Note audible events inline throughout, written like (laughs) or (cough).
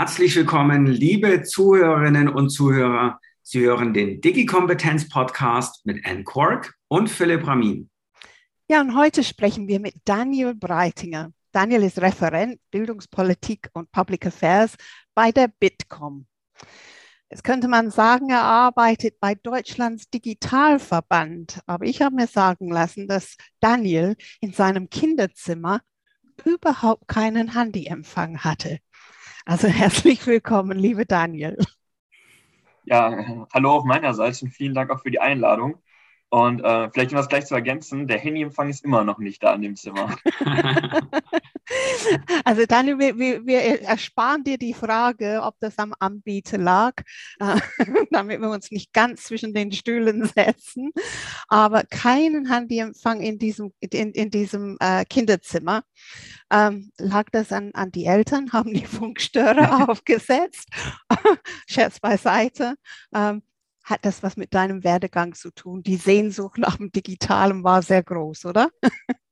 Herzlich willkommen, liebe Zuhörerinnen und Zuhörer. Sie hören den Digi-Kompetenz-Podcast mit Anne Quark und Philipp Ramin. Ja, und heute sprechen wir mit Daniel Breitinger. Daniel ist Referent Bildungspolitik und Public Affairs bei der Bitkom. Jetzt könnte man sagen, er arbeitet bei Deutschlands Digitalverband. Aber ich habe mir sagen lassen, dass Daniel in seinem Kinderzimmer überhaupt keinen Handyempfang hatte. Also (laughs) herzlich willkommen, liebe Daniel. Ja, hallo auf meinerseits und vielen Dank auch für die Einladung. Und äh, vielleicht um das gleich zu ergänzen, der Handyempfang ist immer noch nicht da in dem Zimmer. (laughs) also Daniel, wir, wir, ersparen dir die Frage, ob das am Anbieter lag, äh, (laughs) damit wir uns nicht ganz zwischen den Stühlen setzen. Aber keinen Handyempfang in diesem, in, in diesem äh, Kinderzimmer. Ähm, lag das an, an die Eltern? (laughs) Haben die Funkstörer (laughs) aufgesetzt? Scherz beiseite. Ähm, hat das was mit deinem Werdegang zu tun? Die Sehnsucht nach dem Digitalen war sehr groß, oder?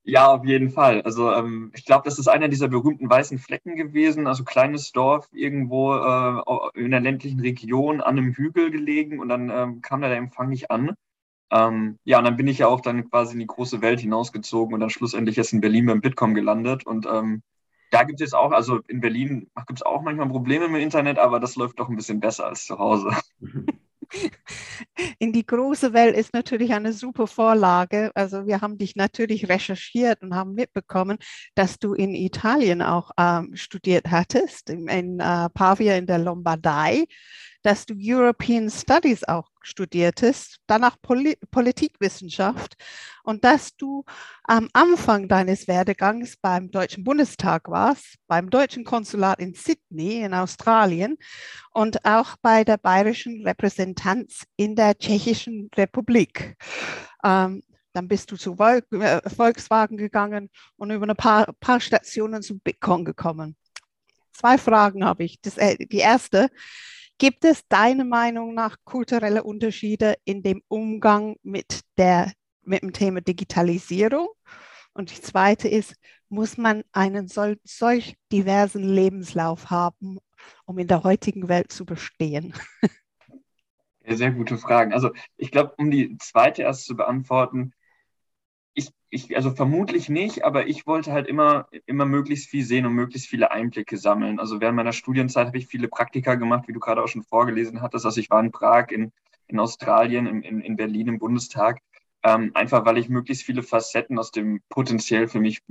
Ja, auf jeden Fall. Also ähm, ich glaube, das ist einer dieser berühmten weißen Flecken gewesen. Also kleines Dorf irgendwo äh, in der ländlichen Region an einem Hügel gelegen und dann ähm, kam da der Empfang nicht an. Ähm, ja, und dann bin ich ja auch dann quasi in die große Welt hinausgezogen und dann schlussendlich jetzt in Berlin beim Bitkom gelandet. Und ähm, da gibt es auch, also in Berlin gibt es auch manchmal Probleme mit dem Internet, aber das läuft doch ein bisschen besser als zu Hause. (laughs) (laughs) in die große Welt ist natürlich eine super Vorlage. Also wir haben dich natürlich recherchiert und haben mitbekommen, dass du in Italien auch ähm, studiert hattest, in, in äh, Pavia in der Lombardei dass du European Studies auch studiertest, danach Poli Politikwissenschaft und dass du am Anfang deines Werdegangs beim Deutschen Bundestag warst, beim Deutschen Konsulat in Sydney in Australien und auch bei der bayerischen Repräsentanz in der Tschechischen Republik. Ähm, dann bist du zu äh, Volkswagen gegangen und über ein paar, paar Stationen zu Bitcoin gekommen. Zwei Fragen habe ich. Das, äh, die erste, Gibt es deiner Meinung nach kulturelle Unterschiede in dem Umgang mit, der, mit dem Thema Digitalisierung? Und die zweite ist, muss man einen sol solch diversen Lebenslauf haben, um in der heutigen Welt zu bestehen? Sehr gute Fragen. Also ich glaube, um die zweite erst zu beantworten, ich, ich, also vermutlich nicht, aber ich wollte halt immer, immer möglichst viel sehen und möglichst viele Einblicke sammeln. Also während meiner Studienzeit habe ich viele Praktika gemacht, wie du gerade auch schon vorgelesen hattest. Also ich war in Prag, in, in Australien, in, in, in Berlin im Bundestag. Ähm, einfach weil ich möglichst viele Facetten aus dem potenziell für mich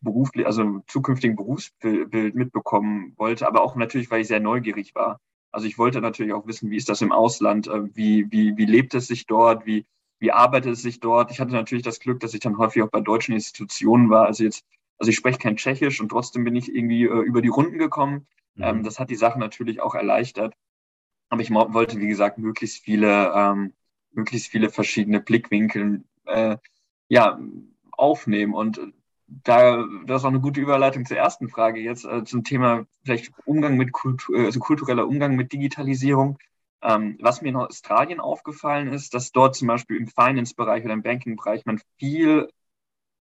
beruflich, also zukünftigen Berufsbild mitbekommen wollte, aber auch natürlich, weil ich sehr neugierig war. Also ich wollte natürlich auch wissen, wie ist das im Ausland, äh, wie, wie, wie lebt es sich dort, wie, wie arbeitet es sich dort? Ich hatte natürlich das Glück, dass ich dann häufig auch bei deutschen Institutionen war. Also jetzt, also ich spreche kein Tschechisch und trotzdem bin ich irgendwie äh, über die Runden gekommen. Mhm. Ähm, das hat die Sache natürlich auch erleichtert. Aber ich wollte, wie gesagt, möglichst viele, ähm, möglichst viele verschiedene Blickwinkel äh, ja, aufnehmen. Und da, das ist auch eine gute Überleitung zur ersten Frage jetzt, äh, zum Thema vielleicht Umgang mit Kultur, also kultureller Umgang mit Digitalisierung. Ähm, was mir in Australien aufgefallen ist, dass dort zum Beispiel im Finance-Bereich oder im Banking-Bereich man viel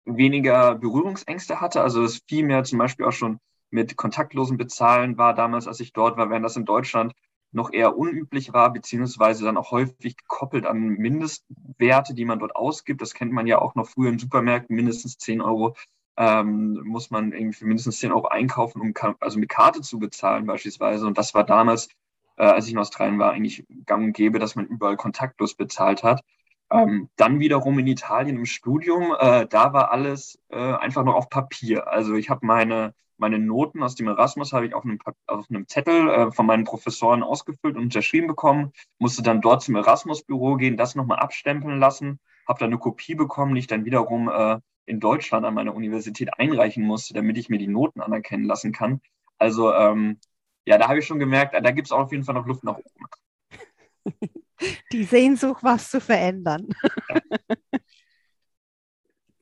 weniger Berührungsängste hatte. Also es viel mehr zum Beispiel auch schon mit kontaktlosen Bezahlen war damals, als ich dort war, während das in Deutschland noch eher unüblich war, beziehungsweise dann auch häufig gekoppelt an Mindestwerte, die man dort ausgibt. Das kennt man ja auch noch früher in Supermärkten, mindestens 10 Euro ähm, muss man irgendwie für mindestens 10 Euro einkaufen, um also mit Karte zu bezahlen beispielsweise. Und das war damals äh, als ich in Australien war, eigentlich gang und gäbe, dass man überall kontaktlos bezahlt hat. Ähm, dann wiederum in Italien im Studium, äh, da war alles äh, einfach noch auf Papier. Also ich habe meine, meine Noten aus dem Erasmus habe ich auf einem, auf einem Zettel äh, von meinen Professoren ausgefüllt und unterschrieben bekommen, musste dann dort zum Erasmus-Büro gehen, das nochmal abstempeln lassen, habe dann eine Kopie bekommen, die ich dann wiederum äh, in Deutschland an meiner Universität einreichen musste, damit ich mir die Noten anerkennen lassen kann. Also ähm, ja, da habe ich schon gemerkt, da gibt es auf jeden Fall noch Luft nach oben. (laughs) Die Sehnsucht, was zu verändern.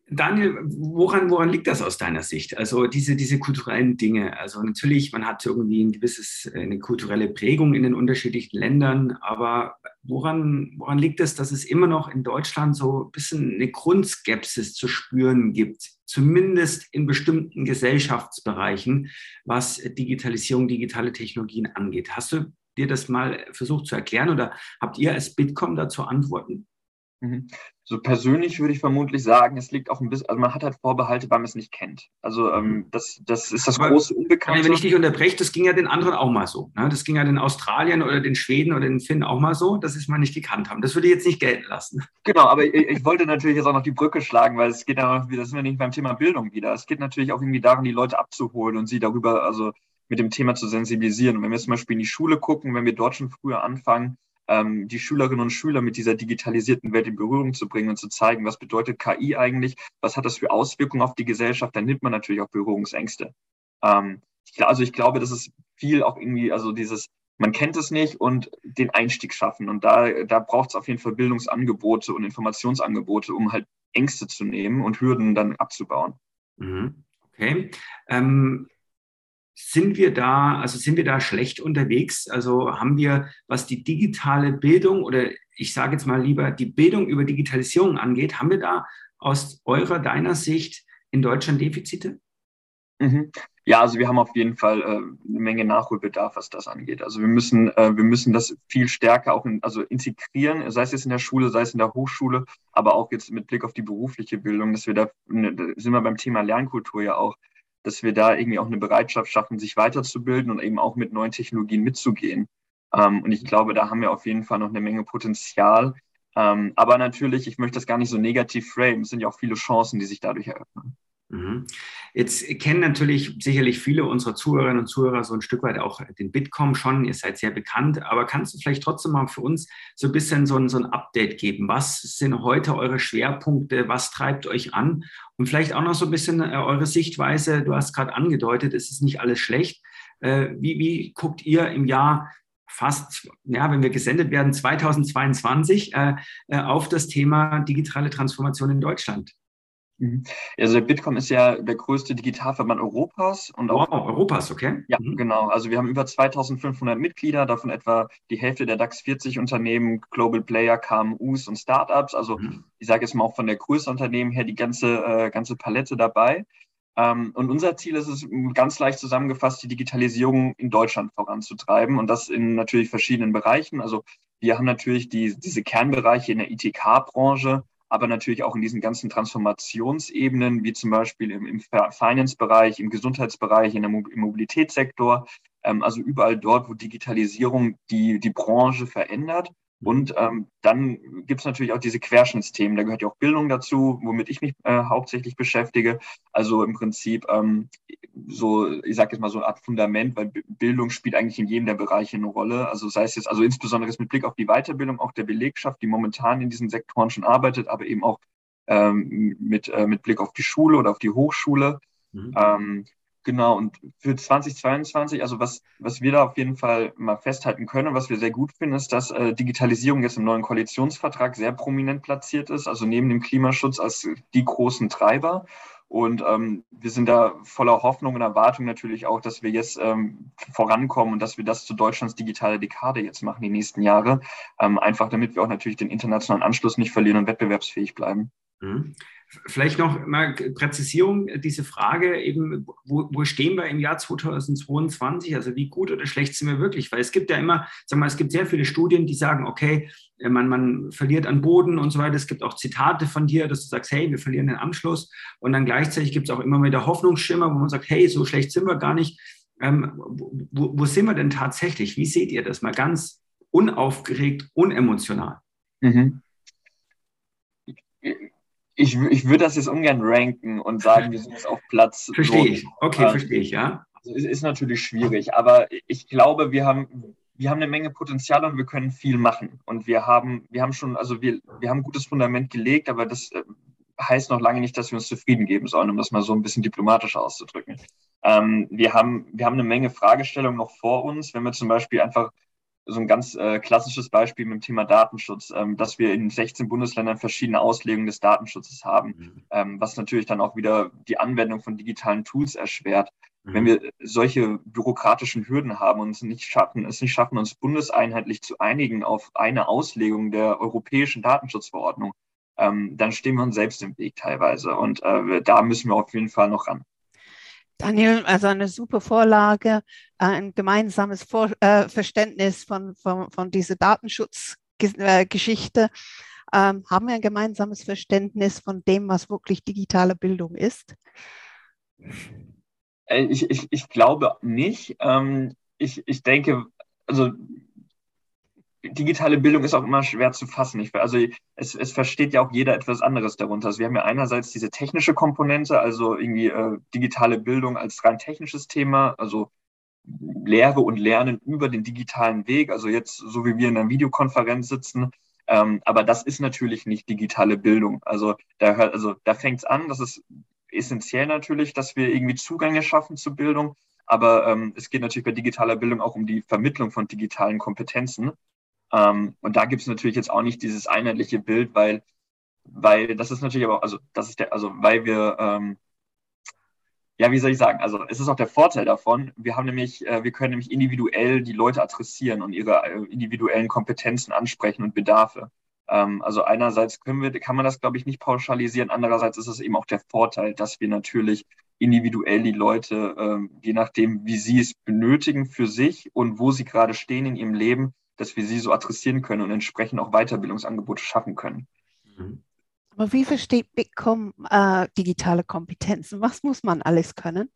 Daniel, woran, woran liegt das aus deiner Sicht? Also diese, diese kulturellen Dinge. Also natürlich, man hat irgendwie ein gewisses, eine kulturelle Prägung in den unterschiedlichen Ländern, aber woran, woran liegt es, dass es immer noch in Deutschland so ein bisschen eine Grundskepsis zu spüren gibt, zumindest in bestimmten Gesellschaftsbereichen, was Digitalisierung, digitale Technologien angeht? Hast du dir das mal versucht zu erklären oder habt ihr als Bitkom dazu Antworten? Mhm. So persönlich würde ich vermutlich sagen, es liegt auch ein bisschen, also man hat halt Vorbehalte, weil man es nicht kennt. Also ähm, mhm. das, das ist das Aber große Unbekannte. Wenn ich dich unterbreche, das ging ja den anderen auch mal so. Ne? Das ging ja den Australien oder den Schweden oder den Finnen auch mal so, dass sie es mal nicht gekannt haben. Das würde ich jetzt nicht gelten lassen. Genau, aber ich, ich wollte natürlich jetzt auch noch die Brücke schlagen, weil es geht ja, das sind wir nicht beim Thema Bildung wieder. Es geht natürlich auch irgendwie darum, die Leute abzuholen und sie darüber, also mit dem Thema zu sensibilisieren. Und wenn wir zum Beispiel in die Schule gucken, wenn wir dort schon früher anfangen, ähm, die Schülerinnen und Schüler mit dieser digitalisierten Welt in Berührung zu bringen und zu zeigen, was bedeutet KI eigentlich, was hat das für Auswirkungen auf die Gesellschaft, dann nimmt man natürlich auch Berührungsängste. Ähm, also ich glaube, das ist viel auch irgendwie, also dieses, man kennt es nicht und den Einstieg schaffen. Und da, da braucht es auf jeden Fall Bildungsangebote und Informationsangebote, um halt Ängste zu nehmen und Hürden dann abzubauen. Mhm. Okay. Ähm, sind wir da, also sind wir da schlecht unterwegs? Also haben wir, was die digitale Bildung oder ich sage jetzt mal lieber die Bildung über Digitalisierung angeht, haben wir da aus eurer, deiner Sicht in Deutschland Defizite? Mhm. Ja, also wir haben auf jeden Fall äh, eine Menge Nachholbedarf, was das angeht. Also wir müssen, äh, wir müssen das viel stärker auch in, also integrieren, sei es jetzt in der Schule, sei es in der Hochschule, aber auch jetzt mit Blick auf die berufliche Bildung, dass wir da, ne, da sind wir beim Thema Lernkultur ja auch, dass wir da irgendwie auch eine Bereitschaft schaffen, sich weiterzubilden und eben auch mit neuen Technologien mitzugehen. Ähm, und ich glaube, da haben wir auf jeden Fall noch eine Menge Potenzial. Ähm, aber natürlich, ich möchte das gar nicht so negativ framen. Es sind ja auch viele Chancen, die sich dadurch eröffnen. Mhm. Jetzt kennen natürlich sicherlich viele unserer Zuhörerinnen und Zuhörer so ein Stück weit auch den Bitkom schon. Ihr seid sehr bekannt, aber kannst du vielleicht trotzdem mal für uns so ein bisschen so ein, so ein Update geben? Was sind heute eure Schwerpunkte? Was treibt euch an? Und vielleicht auch noch so ein bisschen äh, eure Sichtweise. Du hast gerade angedeutet, es ist nicht alles schlecht. Äh, wie, wie guckt ihr im Jahr fast, ja, wenn wir gesendet werden, 2022 äh, auf das Thema digitale Transformation in Deutschland? Mhm. Also Bitkom ist ja der größte Digitalverband Europas. Und auch, wow, Europas, okay. Ja, mhm. genau. Also wir haben über 2500 Mitglieder, davon etwa die Hälfte der DAX 40 Unternehmen, Global Player, KMUs und Startups. Also mhm. ich sage jetzt mal auch von der Größe Unternehmen her die ganze, äh, ganze Palette dabei. Ähm, und unser Ziel ist es, ganz leicht zusammengefasst, die Digitalisierung in Deutschland voranzutreiben und das in natürlich verschiedenen Bereichen. Also wir haben natürlich die, diese Kernbereiche in der ITK-Branche, aber natürlich auch in diesen ganzen Transformationsebenen, wie zum Beispiel im, im Finance-Bereich, im Gesundheitsbereich, in der Mo im Mobilitätssektor, ähm, also überall dort, wo Digitalisierung die, die Branche verändert. Und ähm, dann gibt es natürlich auch diese Querschnittsthemen. Da gehört ja auch Bildung dazu, womit ich mich äh, hauptsächlich beschäftige. Also im Prinzip ähm, so, ich sage jetzt mal so eine Art Fundament, weil Bildung spielt eigentlich in jedem der Bereiche eine Rolle. Also sei es jetzt, also insbesondere mit Blick auf die Weiterbildung auch der Belegschaft, die momentan in diesen Sektoren schon arbeitet, aber eben auch ähm, mit, äh, mit Blick auf die Schule oder auf die Hochschule. Mhm. Genau, und für 2022, also was, was wir da auf jeden Fall mal festhalten können was wir sehr gut finden, ist, dass äh, Digitalisierung jetzt im neuen Koalitionsvertrag sehr prominent platziert ist, also neben dem Klimaschutz als die großen Treiber. Und ähm, wir sind da voller Hoffnung und Erwartung natürlich auch, dass wir jetzt ähm, vorankommen und dass wir das zu Deutschlands digitale Dekade jetzt machen, die nächsten Jahre. Ähm, einfach damit wir auch natürlich den internationalen Anschluss nicht verlieren und wettbewerbsfähig bleiben. Mhm. Vielleicht noch mal Präzisierung, diese Frage eben, wo, wo, stehen wir im Jahr 2022? Also wie gut oder schlecht sind wir wirklich? Weil es gibt ja immer, sag mal, es gibt sehr viele Studien, die sagen, okay, äh, man, man verliert an Boden und so weiter. Es gibt auch Zitate von dir, dass du sagst, hey, wir verlieren den Anschluss. Und dann gleichzeitig gibt es auch immer wieder Hoffnungsschimmer, wo man sagt, hey, so schlecht sind wir gar nicht. Ähm, wo, wo sind wir denn tatsächlich? Wie seht ihr das mal ganz unaufgeregt, unemotional? Mhm ich, ich würde das jetzt ungern ranken und sagen, wir sind jetzt auf Platz. (laughs) Verstehe ich. Okay, ähm, verstehe ich, ja. Also ist, ist natürlich schwierig, aber ich glaube, wir haben, wir haben eine Menge Potenzial und wir können viel machen. Und wir haben, wir haben schon, also wir, wir haben ein gutes Fundament gelegt, aber das äh, heißt noch lange nicht, dass wir uns zufrieden geben sollen, um das mal so ein bisschen diplomatisch auszudrücken. Ähm, wir, haben, wir haben eine Menge Fragestellungen noch vor uns, wenn wir zum Beispiel einfach so ein ganz äh, klassisches Beispiel mit dem Thema Datenschutz, ähm, dass wir in 16 Bundesländern verschiedene Auslegungen des Datenschutzes haben, mhm. ähm, was natürlich dann auch wieder die Anwendung von digitalen Tools erschwert. Mhm. Wenn wir solche bürokratischen Hürden haben und es nicht schaffen, es nicht schaffen, uns bundeseinheitlich zu einigen auf eine Auslegung der europäischen Datenschutzverordnung, ähm, dann stehen wir uns selbst im Weg teilweise. Und äh, da müssen wir auf jeden Fall noch ran. Daniel, also eine super Vorlage, ein gemeinsames Vor äh, Verständnis von, von, von dieser Datenschutzgeschichte. Ähm, haben wir ein gemeinsames Verständnis von dem, was wirklich digitale Bildung ist? Äh, ich, ich, ich glaube nicht. Ähm, ich, ich denke, also digitale Bildung ist auch immer schwer zu fassen. Ich, also es, es versteht ja auch jeder etwas anderes darunter. Also wir haben ja einerseits diese technische Komponente, also irgendwie äh, digitale Bildung als rein technisches Thema, also Lehre und Lernen über den digitalen Weg, also jetzt so wie wir in einer Videokonferenz sitzen. Ähm, aber das ist natürlich nicht digitale Bildung. Also da, also da fängt es an, das ist essentiell natürlich, dass wir irgendwie Zugänge schaffen zu Bildung. Aber ähm, es geht natürlich bei digitaler Bildung auch um die Vermittlung von digitalen Kompetenzen. Ähm, und da gibt es natürlich jetzt auch nicht dieses einheitliche Bild, weil, weil das ist natürlich aber, also das ist der, also weil wir, ähm, ja, wie soll ich sagen, also es ist auch der Vorteil davon, wir haben nämlich, äh, wir können nämlich individuell die Leute adressieren und ihre äh, individuellen Kompetenzen ansprechen und Bedarfe. Ähm, also einerseits können wir, kann man das, glaube ich, nicht pauschalisieren, andererseits ist es eben auch der Vorteil, dass wir natürlich individuell die Leute, ähm, je nachdem, wie sie es benötigen für sich und wo sie gerade stehen in ihrem Leben, dass wir sie so adressieren können und entsprechend auch Weiterbildungsangebote schaffen können. Mhm. Aber wie versteht Bitkom äh, digitale Kompetenzen? Was muss man alles können?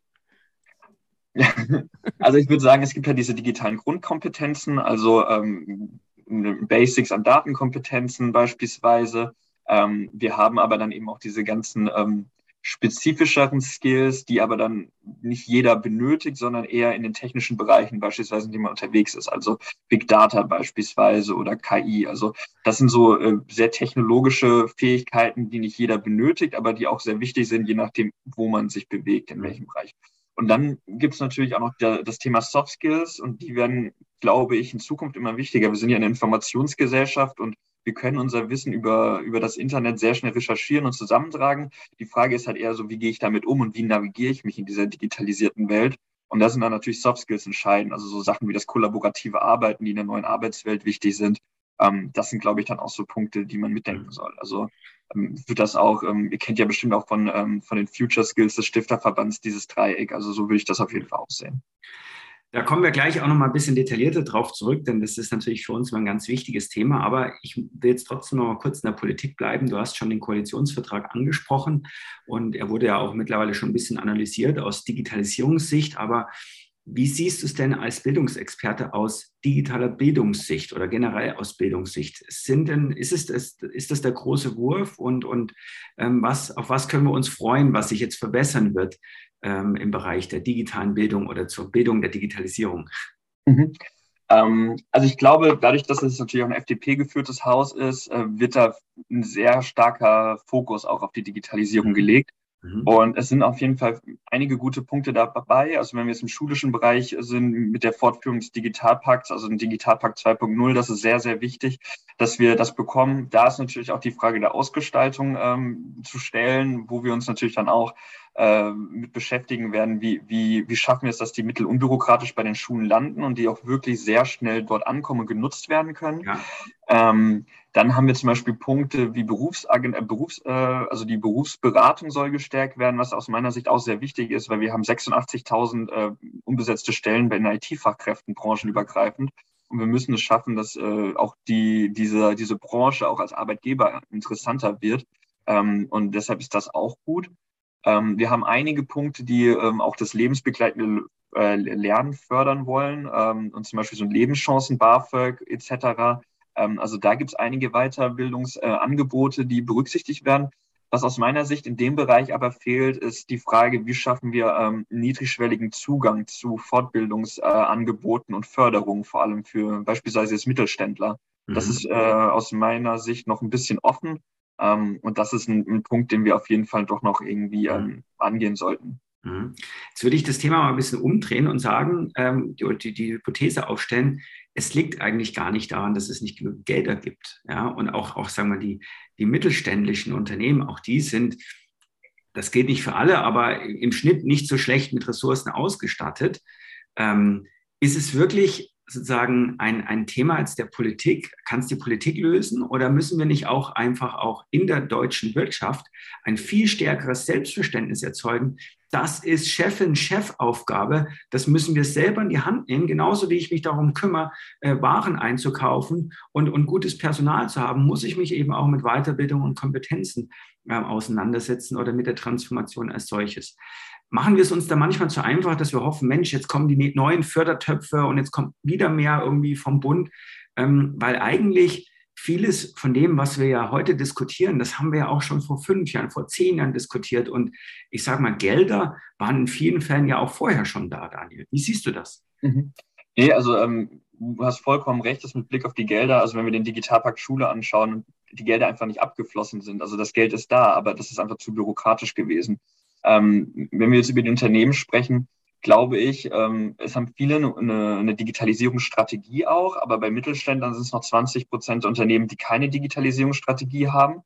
(laughs) also ich würde sagen, es gibt ja diese digitalen Grundkompetenzen, also ähm, Basics an Datenkompetenzen beispielsweise. Ähm, wir haben aber dann eben auch diese ganzen ähm, spezifischeren Skills, die aber dann nicht jeder benötigt, sondern eher in den technischen Bereichen beispielsweise, in denen man unterwegs ist. Also Big Data beispielsweise oder KI. Also das sind so äh, sehr technologische Fähigkeiten, die nicht jeder benötigt, aber die auch sehr wichtig sind, je nachdem, wo man sich bewegt, in welchem Bereich. Und dann gibt es natürlich auch noch der, das Thema Soft Skills und die werden, glaube ich, in Zukunft immer wichtiger. Wir sind ja eine Informationsgesellschaft und wir können unser Wissen über, über das Internet sehr schnell recherchieren und zusammentragen. Die Frage ist halt eher so, wie gehe ich damit um und wie navigiere ich mich in dieser digitalisierten Welt? Und da sind dann natürlich Soft Skills entscheidend, also so Sachen wie das kollaborative Arbeiten, die in der neuen Arbeitswelt wichtig sind. Ähm, das sind, glaube ich, dann auch so Punkte, die man mitdenken mhm. soll. Also ähm, wird das auch, ähm, ihr kennt ja bestimmt auch von, ähm, von den Future Skills des Stifterverbands dieses Dreieck. Also so würde ich das auf jeden Fall auch sehen. Da kommen wir gleich auch noch mal ein bisschen detaillierter drauf zurück, denn das ist natürlich für uns immer ein ganz wichtiges Thema. Aber ich will jetzt trotzdem noch mal kurz in der Politik bleiben. Du hast schon den Koalitionsvertrag angesprochen und er wurde ja auch mittlerweile schon ein bisschen analysiert aus Digitalisierungssicht. Aber wie siehst du es denn als Bildungsexperte aus digitaler Bildungssicht oder generell aus Bildungssicht? Sind denn, ist, es das, ist das der große Wurf und, und ähm, was, auf was können wir uns freuen, was sich jetzt verbessern wird ähm, im Bereich der digitalen Bildung oder zur Bildung der Digitalisierung? Mhm. Ähm, also ich glaube, dadurch, dass es natürlich auch ein FDP geführtes Haus ist, äh, wird da ein sehr starker Fokus auch auf die Digitalisierung mhm. gelegt. Mhm. Und es sind auf jeden Fall einige gute Punkte dabei. Also wenn wir jetzt im schulischen Bereich sind mit der Fortführung des Digitalpakts, also ein Digitalpakt 2.0, das ist sehr, sehr wichtig, dass wir das bekommen. Da ist natürlich auch die Frage der Ausgestaltung ähm, zu stellen, wo wir uns natürlich dann auch äh, mit beschäftigen werden, wie, wie, wie schaffen wir es, dass die Mittel unbürokratisch bei den Schulen landen und die auch wirklich sehr schnell dort ankommen und genutzt werden können. Ja. Ähm, dann haben wir zum Beispiel Punkte wie Berufsagent, äh, Berufs, äh, also die Berufsberatung soll gestärkt werden, was aus meiner Sicht auch sehr wichtig ist, weil wir haben 86.000 äh, unbesetzte Stellen bei den IT-Fachkräften branchenübergreifend. Und wir müssen es schaffen, dass äh, auch die, diese, diese Branche auch als Arbeitgeber interessanter wird. Ähm, und deshalb ist das auch gut. Ähm, wir haben einige Punkte, die ähm, auch das lebensbegleitende äh, Lernen fördern wollen, ähm, und zum Beispiel so Lebenschancen, BAföG etc. Ähm, also da gibt es einige Weiterbildungsangebote, äh, die berücksichtigt werden. Was aus meiner Sicht in dem Bereich aber fehlt, ist die Frage, wie schaffen wir ähm, niedrigschwelligen Zugang zu Fortbildungsangeboten äh, und Förderungen, vor allem für beispielsweise jetzt Mittelständler. Mhm. Das ist äh, aus meiner Sicht noch ein bisschen offen. Ähm, und das ist ein, ein, Punkt, den wir auf jeden Fall doch noch irgendwie ähm, angehen sollten. Mhm. Jetzt würde ich das Thema mal ein bisschen umdrehen und sagen, ähm, die, die, die, Hypothese aufstellen, es liegt eigentlich gar nicht daran, dass es nicht genug Gelder gibt. Ja? Und auch, auch sagen wir, die, die mittelständischen Unternehmen, auch die sind, das geht nicht für alle, aber im Schnitt nicht so schlecht mit Ressourcen ausgestattet. Ähm, ist es wirklich sozusagen ein, ein Thema als der Politik? Kann es die Politik lösen? Oder müssen wir nicht auch einfach auch in der deutschen Wirtschaft ein viel stärkeres Selbstverständnis erzeugen? Das ist Chefin, Chefaufgabe. Das müssen wir selber in die Hand nehmen, genauso wie ich mich darum kümmere, äh, Waren einzukaufen und, und gutes Personal zu haben, muss ich mich eben auch mit Weiterbildung und Kompetenzen äh, auseinandersetzen oder mit der Transformation als solches machen wir es uns da manchmal zu einfach, dass wir hoffen, Mensch, jetzt kommen die ne-, neuen Fördertöpfe und jetzt kommt wieder mehr irgendwie vom Bund, ähm, weil eigentlich vieles von dem, was wir ja heute diskutieren, das haben wir ja auch schon vor fünf Jahren, vor zehn Jahren diskutiert. Und ich sage mal, Gelder waren in vielen Fällen ja auch vorher schon da, Daniel. Wie siehst du das? Mhm. Nee, also ähm, du hast vollkommen recht, dass mit Blick auf die Gelder, also wenn wir den Digitalpakt Schule anschauen die Gelder einfach nicht abgeflossen sind. Also das Geld ist da, aber das ist einfach zu bürokratisch gewesen. Ähm, wenn wir jetzt über die Unternehmen sprechen, glaube ich, ähm, es haben viele eine, eine Digitalisierungsstrategie auch, aber bei Mittelständlern sind es noch 20 Prozent Unternehmen, die keine Digitalisierungsstrategie haben.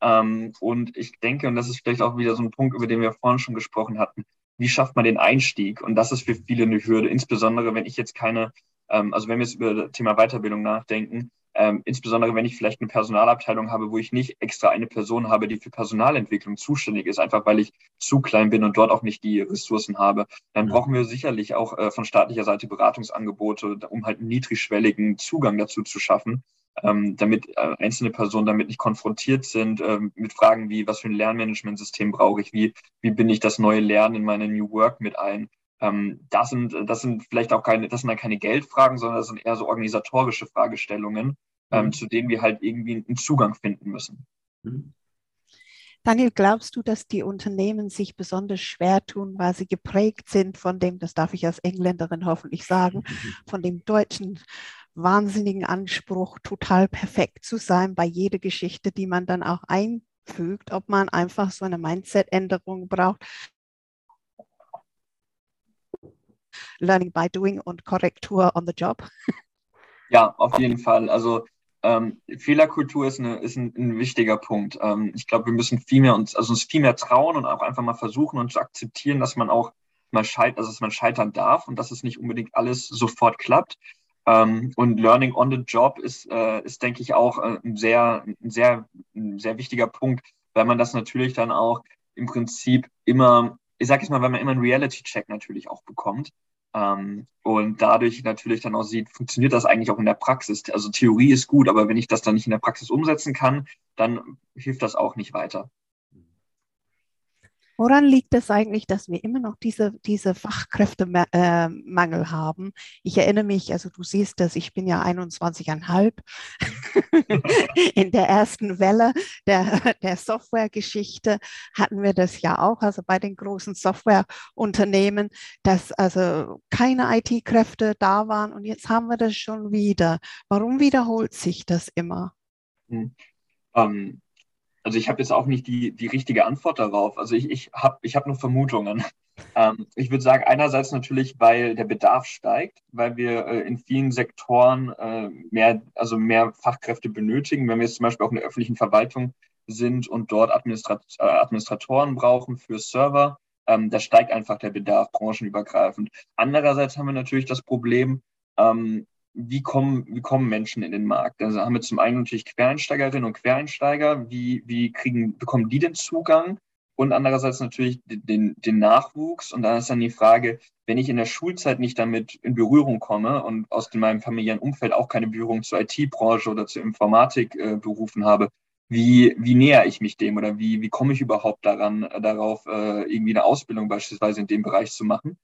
Ähm, und ich denke, und das ist vielleicht auch wieder so ein Punkt, über den wir vorhin schon gesprochen hatten, wie schafft man den Einstieg? Und das ist für viele eine Hürde, insbesondere wenn ich jetzt keine, ähm, also wenn wir jetzt über das Thema Weiterbildung nachdenken, ähm, insbesondere wenn ich vielleicht eine Personalabteilung habe, wo ich nicht extra eine Person habe, die für Personalentwicklung zuständig ist, einfach weil ich zu klein bin und dort auch nicht die Ressourcen habe, dann mhm. brauchen wir sicherlich auch äh, von staatlicher Seite Beratungsangebote, um halt einen niedrigschwelligen Zugang dazu zu schaffen, ähm, damit äh, einzelne Personen damit nicht konfrontiert sind ähm, mit Fragen wie, was für ein Lernmanagementsystem brauche ich, wie, wie bin ich das neue Lernen in meine New Work mit ein. Ähm, das sind, das sind vielleicht auch keine, das sind dann keine Geldfragen, sondern das sind eher so organisatorische Fragestellungen, ähm, mhm. zu denen wir halt irgendwie einen Zugang finden müssen. Mhm. Daniel, glaubst du, dass die Unternehmen sich besonders schwer tun, weil sie geprägt sind von dem, das darf ich als Engländerin hoffentlich sagen, (laughs) von dem deutschen wahnsinnigen Anspruch, total perfekt zu sein bei jeder Geschichte, die man dann auch einfügt, ob man einfach so eine Mindset-Änderung braucht. Learning by doing und Korrektur on the job. Ja, auf jeden Fall. Also ähm, Fehlerkultur ist, eine, ist ein, ein wichtiger Punkt. Ähm, ich glaube, wir müssen viel mehr uns, also uns viel mehr trauen und auch einfach mal versuchen und zu akzeptieren, dass man auch mal scheitert, also dass man scheitern darf und dass es nicht unbedingt alles sofort klappt. Ähm, und Learning on the Job ist, äh, ist denke ich, auch äh, ein sehr, ein sehr, ein sehr wichtiger Punkt, weil man das natürlich dann auch im Prinzip immer, ich sage jetzt mal, weil man immer einen Reality-Check natürlich auch bekommt. Ähm, und dadurch natürlich dann auch sieht, funktioniert das eigentlich auch in der Praxis. Also Theorie ist gut, aber wenn ich das dann nicht in der Praxis umsetzen kann, dann hilft das auch nicht weiter. Woran liegt es eigentlich, dass wir immer noch diese, diese Fachkräftemangel äh, haben? Ich erinnere mich, also du siehst das, ich bin ja 21,5 (laughs) in der ersten Welle der, der Softwaregeschichte hatten wir das ja auch, also bei den großen Softwareunternehmen, dass also keine IT-Kräfte da waren und jetzt haben wir das schon wieder. Warum wiederholt sich das immer? Hm. Um also ich habe jetzt auch nicht die, die richtige Antwort darauf. Also ich, ich habe ich hab nur Vermutungen. (laughs) Ähm, ich würde sagen, einerseits natürlich, weil der Bedarf steigt, weil wir äh, in vielen Sektoren äh, mehr, also mehr Fachkräfte benötigen. Wenn wir jetzt zum Beispiel auch in der öffentlichen Verwaltung sind und dort Administrat äh, Administratoren brauchen für Server, ähm, da steigt einfach der Bedarf branchenübergreifend. Andererseits haben wir natürlich das Problem, ähm, wie kommen, wie kommen Menschen in den Markt? Also haben wir zum einen natürlich Quereinsteigerinnen und Quereinsteiger, wie, wie kriegen, bekommen die den Zugang? Und andererseits natürlich den, den Nachwuchs. Und da ist dann die Frage, wenn ich in der Schulzeit nicht damit in Berührung komme und aus meinem familiären Umfeld auch keine Berührung zur IT-Branche oder zur Informatik äh, berufen habe, wie, wie näher ich mich dem oder wie, wie komme ich überhaupt daran, äh, darauf, äh, irgendwie eine Ausbildung beispielsweise in dem Bereich zu machen?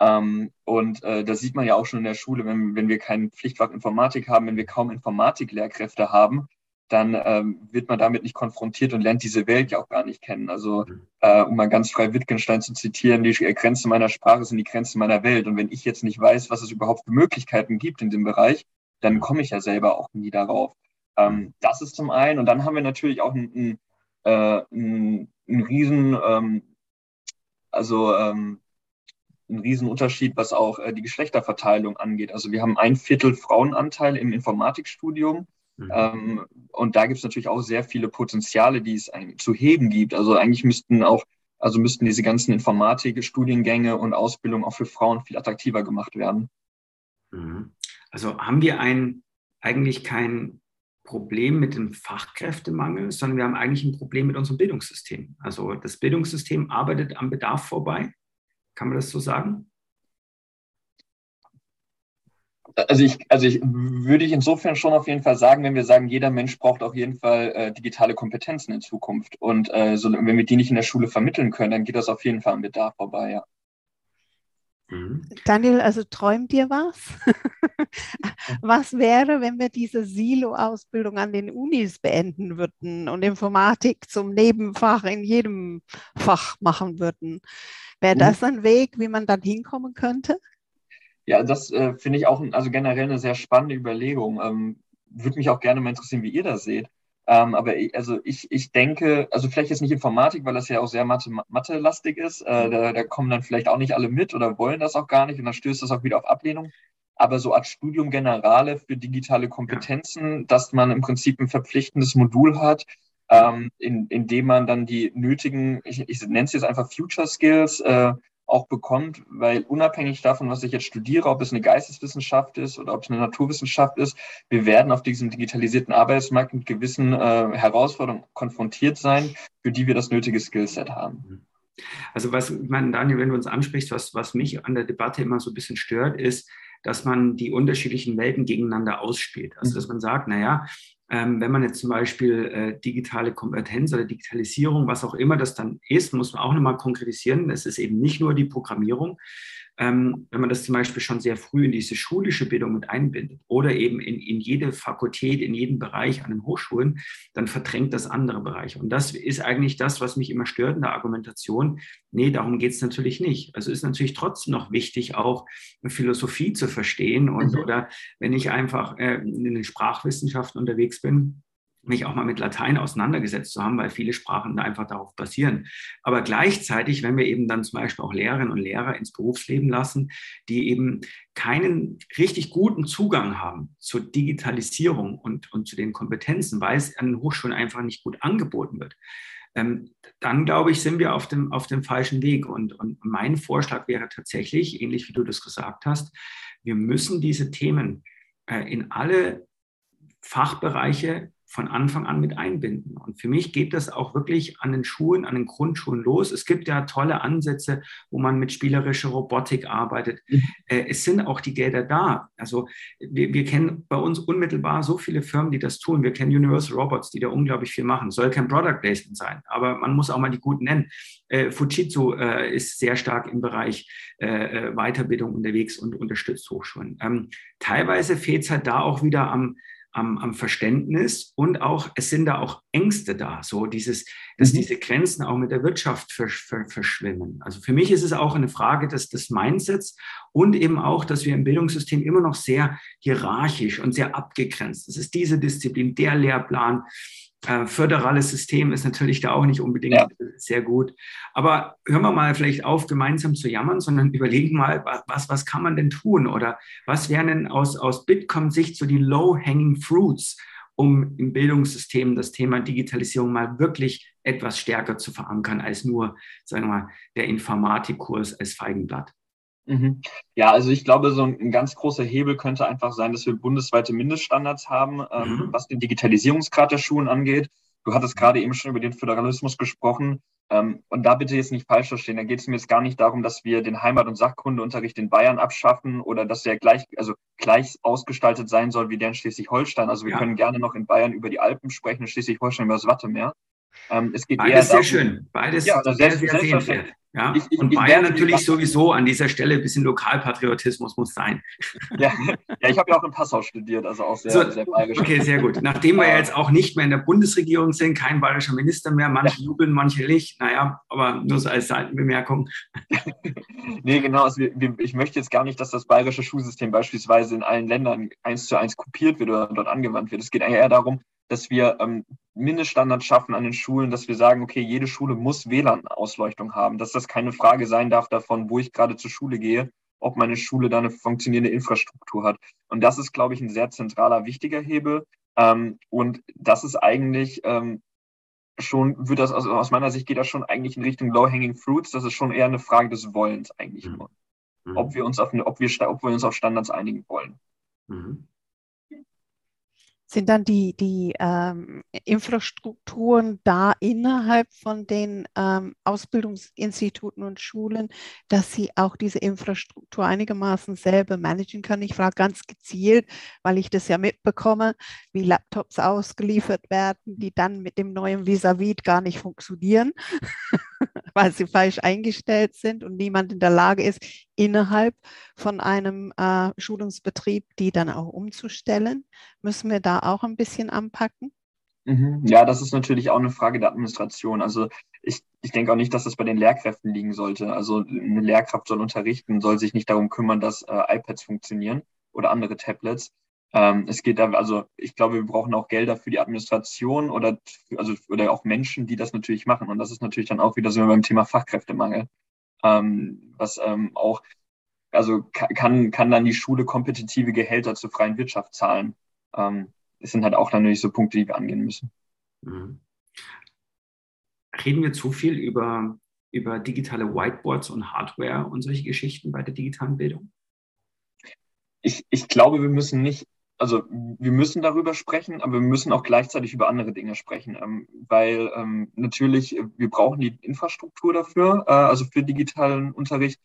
Ähm, und äh, das sieht man ja auch schon in der Schule, wenn, wenn wir kein Pflichtfach Informatik haben, wenn wir kaum Informatiklehrkräfte haben, dann ähm, wird man damit nicht konfrontiert und lernt diese Welt ja auch gar nicht kennen. Also, mhm. äh, um mal ganz frei Wittgenstein zu zitieren, die Grenze meiner Sprache sind die Grenzen meiner Welt. Und wenn ich jetzt nicht weiß, was es überhaupt für Möglichkeiten gibt in dem Bereich, dann mhm. komme ich ja selber auch nie darauf. Ähm, mhm. das ist zum einen. Und dann haben wir natürlich auch einen, einen, äh, einen, einen riesen ähm, also ähm, ein Riesenunterschied, was auch äh, die Geschlechterverteilung angeht. Also wir haben ein Viertel Frauenanteil im Informatikstudium. Mhm. Ähm, und da gibt es natürlich auch sehr viele Potenziale, die es zu heben gibt. Also eigentlich müssten auch, also müssten diese ganzen Informatik-Studiengänge und Ausbildung auch für Frauen viel attraktiver gemacht werden. Mhm. Also haben wir ein, eigentlich kein Problem mit dem Fachkräftemangel, sondern wir haben eigentlich ein Problem mit unserem Bildungssystem. Also das Bildungssystem arbeitet am Bedarf vorbei. Kann man das so sagen? Also ich, also ich würde ich insofern schon auf jeden Fall sagen, wenn wir sagen, jeder Mensch braucht auf jeden Fall äh, digitale Kompetenzen in Zukunft. Und äh, so, wenn wir die nicht in der Schule vermitteln können, dann geht das auf jeden Fall am Bedarf vorbei, ja. Mhm. Daniel, also träumt dir was? (laughs) was wäre, wenn wir diese Silo-Ausbildung an den Unis beenden würden und Informatik zum Nebenfach in jedem Fach machen würden? Wäre mhm. das ein Weg, wie man dann hinkommen könnte? Ja, das äh, finde ich auch also generell eine sehr spannende Überlegung. Ähm, Würde mich auch gerne mal interessieren, wie ihr das seht. Ähm, aber ich, also ich, ich denke, also vielleicht jetzt nicht Informatik, weil das ja auch sehr Mathe-lastig ist. Äh, mhm. da, da kommen dann vielleicht auch nicht alle mit oder wollen das auch gar nicht und dann stößt das auch wieder auf Ablehnung. Aber so als Studium Generale für digitale Kompetenzen, dass man im Prinzip ein verpflichtendes Modul hat, ähm, in, in dem man dann die nötigen, ich, ich nenne es jetzt einfach Future Skills, äh, auch bekommt, weil unabhängig davon, was ich jetzt studiere, ob es eine Geisteswissenschaft ist oder ob es eine Naturwissenschaft ist, wir werden auf diesem digitalisierten Arbeitsmarkt mit gewissen äh, Herausforderungen konfrontiert sein, für die wir das nötige Skillset haben. Also was, ich meine, Daniel, wenn du uns ansprichst, was, was mich an der Debatte immer so ein bisschen stört, ist, dass man die unterschiedlichen Welten gegeneinander ausspielt. Also dass man sagt, naja, ähm, wenn man jetzt zum Beispiel äh, digitale Kompetenz oder Digitalisierung, was auch immer das dann ist, muss man auch nochmal konkretisieren. Es ist eben nicht nur die Programmierung, ähm, wenn man das zum Beispiel schon sehr früh in diese schulische Bildung mit einbindet oder eben in, in jede Fakultät, in jeden Bereich an den Hochschulen, dann verdrängt das andere Bereiche. Und das ist eigentlich das, was mich immer stört in der Argumentation. Nee, darum geht es natürlich nicht. Also ist natürlich trotzdem noch wichtig, auch Philosophie zu verstehen. Und mhm. oder wenn ich einfach äh, in den Sprachwissenschaften unterwegs bin, mich auch mal mit Latein auseinandergesetzt zu haben, weil viele Sprachen da einfach darauf basieren. Aber gleichzeitig, wenn wir eben dann zum Beispiel auch Lehrerinnen und Lehrer ins Berufsleben lassen, die eben keinen richtig guten Zugang haben zur Digitalisierung und, und zu den Kompetenzen, weil es an den Hochschulen einfach nicht gut angeboten wird, ähm, dann glaube ich, sind wir auf dem, auf dem falschen Weg. Und, und mein Vorschlag wäre tatsächlich, ähnlich wie du das gesagt hast, wir müssen diese Themen äh, in alle Fachbereiche von Anfang an mit einbinden. Und für mich geht das auch wirklich an den Schulen, an den Grundschulen los. Es gibt ja tolle Ansätze, wo man mit spielerischer Robotik arbeitet. Mhm. Es sind auch die Gelder da. Also wir, wir, kennen bei uns unmittelbar so viele Firmen, die das tun. Wir kennen Universal Robots, die da unglaublich viel machen. Soll kein Product Placement sein, aber man muss auch mal die guten nennen. Äh, Fujitsu äh, ist sehr stark im Bereich äh, äh, Weiterbildung unterwegs und unterstützt Hochschulen. Ähm, teilweise fehlt es halt da auch wieder am am, am Verständnis und auch, es sind da auch Ängste da, so dieses, dass mhm. diese Grenzen auch mit der Wirtschaft versch verschwimmen. Also für mich ist es auch eine Frage des, des Mindsets und eben auch, dass wir im Bildungssystem immer noch sehr hierarchisch und sehr abgegrenzt. Es ist diese Disziplin, der Lehrplan, äh, föderales System ist natürlich da auch nicht unbedingt ja. sehr gut. Aber hören wir mal vielleicht auf, gemeinsam zu jammern, sondern (laughs) überlegen mal, was, was kann man denn tun oder was wären denn aus, aus Bitkom-Sicht so die low-hanging fruits, um im Bildungssystem das Thema Digitalisierung mal wirklich etwas stärker zu verankern als nur, sagen wir mal, der Informatikkurs als Feigenblatt. Mhm. Ja, also ich glaube, so ein ganz großer Hebel könnte einfach sein, dass wir bundesweite Mindeststandards haben, ähm, mhm. was den Digitalisierungsgrad der Schulen angeht. Du hattest gerade eben schon über den Föderalismus gesprochen. Ähm, und da bitte jetzt nicht falsch verstehen. Da geht es mir jetzt gar nicht darum, dass wir den Heimat- und Sachkundeunterricht in Bayern abschaffen oder dass der gleich, also gleich ausgestaltet sein soll wie der in Schleswig-Holstein. Also wir ja. können gerne noch in Bayern über die Alpen sprechen, in Schleswig-Holstein über das Wattemeer. Ähm, es geht Beides eher darum, sehr schön. Beides ja, sehr, sehr sehenswert. Ja? Ich, ich, und Bayern natürlich sowieso an dieser Stelle ein bisschen Lokalpatriotismus muss sein. Ja, ja ich habe ja auch in Passau studiert, also auch sehr, so, sehr bayerisch. Okay, sehr gut. Nachdem wir ja jetzt auch nicht mehr in der Bundesregierung sind, kein bayerischer Minister mehr, manche ja. jubeln, manche nicht. Naja, aber nur so als Seitenbemerkung. (laughs) nee, genau. Also ich möchte jetzt gar nicht, dass das bayerische Schulsystem beispielsweise in allen Ländern eins zu eins kopiert wird oder dort angewandt wird. Es geht eher darum, dass wir ähm, Mindeststandards schaffen an den Schulen, dass wir sagen, okay, jede Schule muss WLAN-Ausleuchtung haben, dass das keine Frage sein darf davon, wo ich gerade zur Schule gehe, ob meine Schule da eine funktionierende Infrastruktur hat. Und das ist, glaube ich, ein sehr zentraler, wichtiger Hebel. Ähm, und das ist eigentlich ähm, schon, wird das, also aus meiner Sicht geht das schon eigentlich in Richtung Low-Hanging Fruits. Das ist schon eher eine Frage des Wollens eigentlich mhm. nur. Mhm. Ob wir uns auf, ob wir, ob wir uns auf Standards einigen wollen. Mhm sind dann die, die ähm, Infrastrukturen da innerhalb von den ähm, Ausbildungsinstituten und Schulen, dass sie auch diese Infrastruktur einigermaßen selber managen können. Ich frage ganz gezielt, weil ich das ja mitbekomme, wie Laptops ausgeliefert werden, die dann mit dem neuen Vis-a-vis gar nicht funktionieren, (laughs) weil sie falsch eingestellt sind und niemand in der Lage ist, innerhalb von einem äh, Schulungsbetrieb die dann auch umzustellen. Müssen wir da auch ein bisschen anpacken? Mhm. Ja, das ist natürlich auch eine Frage der Administration. Also ich, ich denke auch nicht, dass das bei den Lehrkräften liegen sollte. Also eine Lehrkraft soll unterrichten, soll sich nicht darum kümmern, dass äh, iPads funktionieren oder andere Tablets. Ähm, es geht da, also ich glaube, wir brauchen auch Gelder für die Administration oder, also, oder auch Menschen, die das natürlich machen. Und das ist natürlich dann auch wieder so beim Thema Fachkräftemangel ähm, was ähm, auch, also kann, kann dann die Schule kompetitive Gehälter zur freien Wirtschaft zahlen. Ähm, das sind halt auch natürlich so Punkte, die wir angehen müssen. Mhm. Reden wir zu viel über, über digitale Whiteboards und Hardware und solche Geschichten bei der digitalen Bildung? Ich, ich glaube, wir müssen nicht also wir müssen darüber sprechen, aber wir müssen auch gleichzeitig über andere Dinge sprechen, ähm, weil ähm, natürlich wir brauchen die Infrastruktur dafür, äh, also für digitalen Unterricht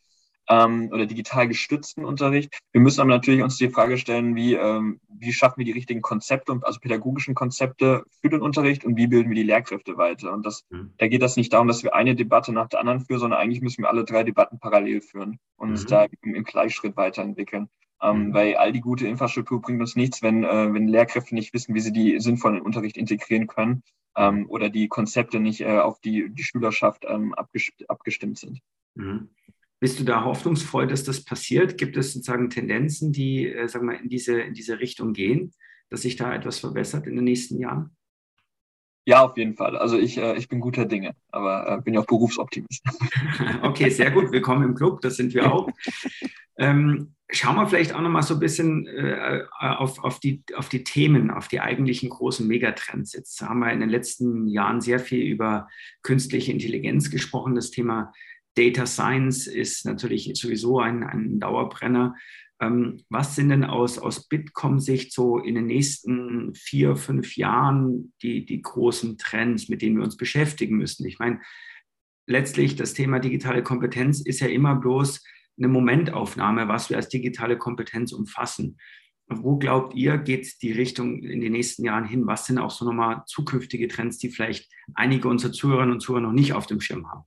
ähm, oder digital gestützten Unterricht. Wir müssen aber natürlich uns die Frage stellen, wie, ähm, wie schaffen wir die richtigen Konzepte, und also pädagogischen Konzepte für den Unterricht und wie bilden wir die Lehrkräfte weiter. Und das, mhm. da geht das nicht darum, dass wir eine Debatte nach der anderen führen, sondern eigentlich müssen wir alle drei Debatten parallel führen und uns mhm. da im, im Gleichschritt weiterentwickeln. Ähm, mhm. Weil all die gute Infrastruktur bringt uns nichts, wenn, äh, wenn Lehrkräfte nicht wissen, wie sie die sinnvollen Unterricht integrieren können ähm, oder die Konzepte nicht äh, auf die, die Schülerschaft ähm, abgestimmt, abgestimmt sind. Mhm. Bist du da hoffnungsvoll, dass das passiert? Gibt es sozusagen Tendenzen, die äh, sagen wir, in, diese, in diese Richtung gehen, dass sich da etwas verbessert in den nächsten Jahren? Ja, auf jeden Fall. Also ich, äh, ich bin guter Dinge, aber äh, bin ja auch Berufsoptimist. (laughs) okay, sehr gut. Willkommen im Club, das sind wir auch. Ähm, schauen wir vielleicht auch noch mal so ein bisschen äh, auf, auf, die, auf die Themen, auf die eigentlichen großen Megatrends. Jetzt haben wir in den letzten Jahren sehr viel über künstliche Intelligenz gesprochen. Das Thema Data Science ist natürlich sowieso ein, ein Dauerbrenner. Ähm, was sind denn aus, aus Bitkom-Sicht so in den nächsten vier, fünf Jahren die, die großen Trends, mit denen wir uns beschäftigen müssen? Ich meine, letztlich das Thema digitale Kompetenz ist ja immer bloß eine Momentaufnahme, was wir als digitale Kompetenz umfassen. Wo glaubt ihr, geht die Richtung in den nächsten Jahren hin? Was sind auch so nochmal zukünftige Trends, die vielleicht einige unserer Zuhörerinnen und Zuhörer noch nicht auf dem Schirm haben?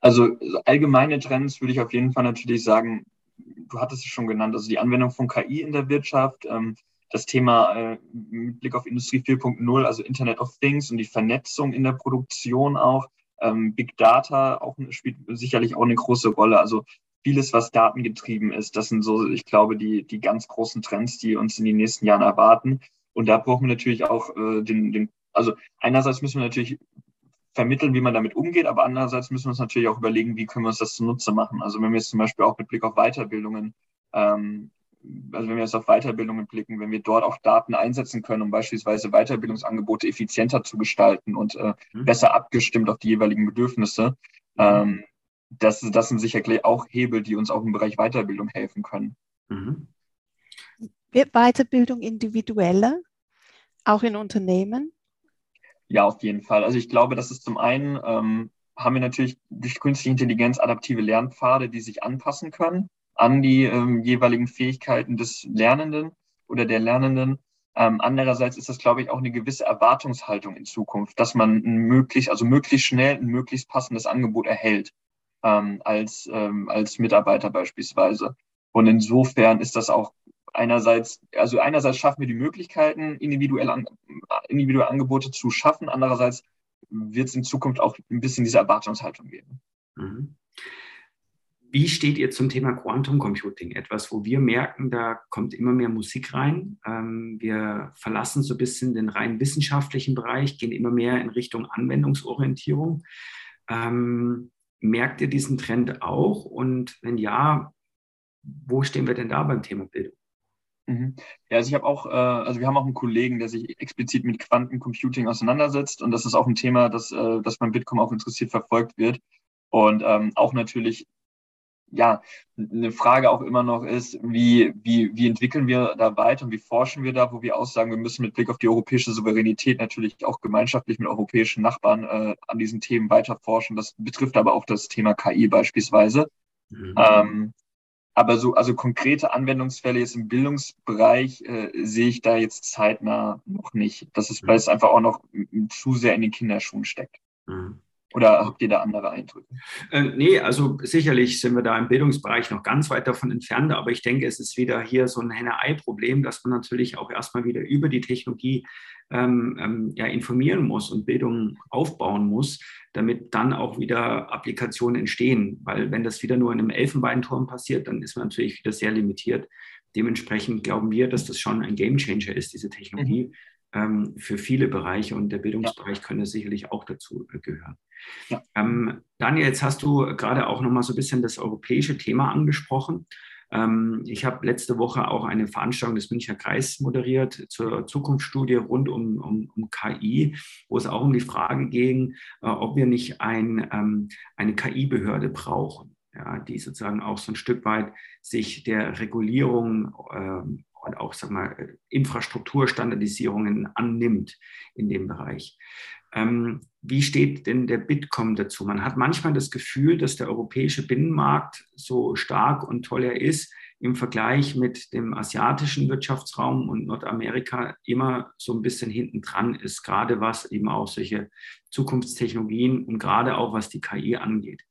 Also allgemeine Trends würde ich auf jeden Fall natürlich sagen, du hattest es schon genannt, also die Anwendung von KI in der Wirtschaft, ähm, das Thema äh, mit Blick auf Industrie 4.0, also Internet of Things und die Vernetzung in der Produktion auch, ähm, Big Data auch, spielt sicherlich auch eine große Rolle. Also vieles, was datengetrieben ist, das sind so, ich glaube, die, die ganz großen Trends, die uns in den nächsten Jahren erwarten. Und da brauchen wir natürlich auch äh, den, den, also einerseits müssen wir natürlich vermitteln, wie man damit umgeht, aber andererseits müssen wir uns natürlich auch überlegen, wie können wir uns das zunutze machen. Also wenn wir jetzt zum Beispiel auch mit Blick auf Weiterbildungen, ähm, also wenn wir jetzt auf Weiterbildungen blicken, wenn wir dort auch Daten einsetzen können, um beispielsweise Weiterbildungsangebote effizienter zu gestalten und äh, mhm. besser abgestimmt auf die jeweiligen Bedürfnisse, mhm. ähm, das, das sind sicherlich auch Hebel, die uns auch im Bereich Weiterbildung helfen können. Mhm. Wird Weiterbildung individueller, auch in Unternehmen? Ja, auf jeden Fall. Also ich glaube, dass es zum einen ähm, haben wir natürlich durch künstliche Intelligenz adaptive Lernpfade, die sich anpassen können an die ähm, jeweiligen Fähigkeiten des Lernenden oder der Lernenden. Ähm, andererseits ist das, glaube ich, auch eine gewisse Erwartungshaltung in Zukunft, dass man möglichst, also möglichst schnell ein möglichst passendes Angebot erhält ähm, als, ähm, als Mitarbeiter beispielsweise. Und insofern ist das auch einerseits, also einerseits schaffen wir die Möglichkeiten, individuelle, an, individuelle Angebote zu schaffen, andererseits wird es in Zukunft auch ein bisschen diese Erwartungshaltung geben. Mhm. wie steht ihr zum Thema Quantum Computing? Etwas, wo wir merken, da kommt immer mehr Musik rein. Ähm, wir verlassen so ein bisschen den rein wissenschaftlichen Bereich, gehen immer mehr in Richtung Anwendungsorientierung. Ähm, merkt ihr diesen Trend auch? Und wenn ja, wo stehen wir denn da beim Thema Bildung? Mhm. Ja, also ich habe auch, äh, also wir haben auch einen Kollegen, der sich explizit mit Quantencomputing auseinandersetzt und das ist auch ein Thema, das, äh, das beim Bitkom auch interessiert verfolgt wird und ähm, auch natürlich ja, eine Frage auch immer noch ist, wie, wie, wie entwickeln wir da weiter und wie forschen wir da, wo wir aussagen, wir müssen mit Blick auf die europäische Souveränität natürlich auch gemeinschaftlich mit europäischen Nachbarn äh, an diesen Themen weiter forschen. Das betrifft aber auch das Thema KI beispielsweise. Mhm. Ähm, aber so, also konkrete Anwendungsfälle jetzt im Bildungsbereich äh, sehe ich da jetzt zeitnah noch nicht. Das ist, weil es einfach auch noch zu sehr in den Kinderschuhen steckt. Mhm. Oder habt ihr da andere Eindrücke? Äh, nee, also sicherlich sind wir da im Bildungsbereich noch ganz weit davon entfernt, aber ich denke, es ist wieder hier so ein Henne-Ei-Problem, dass man natürlich auch erstmal wieder über die Technologie ähm, ähm, ja, informieren muss und Bildung aufbauen muss, damit dann auch wieder Applikationen entstehen. Weil wenn das wieder nur in einem Elfenbeinturm passiert, dann ist man natürlich wieder sehr limitiert. Dementsprechend glauben wir, dass das schon ein Gamechanger ist, diese Technologie. Mhm ähm, für viele Bereiche und der Bildungsbereich ja. könnte sicherlich auch dazu äh, gehören. Ja. Ähm, Daniel, jetzt hast du gerade auch nochmal so ein bisschen das europäische Thema angesprochen. Ähm, ich habe letzte Woche auch eine Veranstaltung des Münchner Kreis moderiert zur Zukunftsstudie rund um, um, um KI, wo es auch um die Frage ging, äh, ob wir nicht ein, ähm, eine KI-Behörde brauchen. Ja, die sozusagen auch so ein Stück weit sich der Regulierung ähm, und auch sag mal, Infrastrukturstandardisierungen annimmt in dem Bereich. Ähm, wie steht denn der Bitkom dazu? Man hat manchmal das Gefühl, dass der europäische Binnenmarkt so stark und toll er ist, im Vergleich mit dem asiatischen Wirtschaftsraum und Nordamerika immer so ein bisschen hinten dran ist, gerade was eben auch solche Zukunftstechnologien und gerade auch was die KI angeht.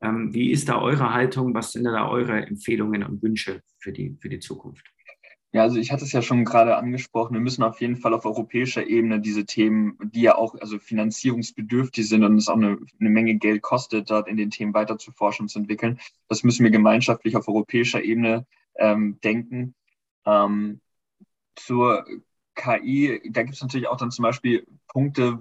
Ähm, wie ist da eure Haltung? Was sind da eure Empfehlungen und Wünsche für die, für die Zukunft? Ja, also ich hatte es ja schon gerade angesprochen, wir müssen auf jeden Fall auf europäischer Ebene diese Themen, die ja auch also finanzierungsbedürftig sind und es auch eine, eine Menge Geld kostet, dort in den Themen weiter zu forschen und zu entwickeln, das müssen wir gemeinschaftlich auf europäischer Ebene ähm, denken. Ähm, zur KI, da gibt es natürlich auch dann zum Beispiel Punkte,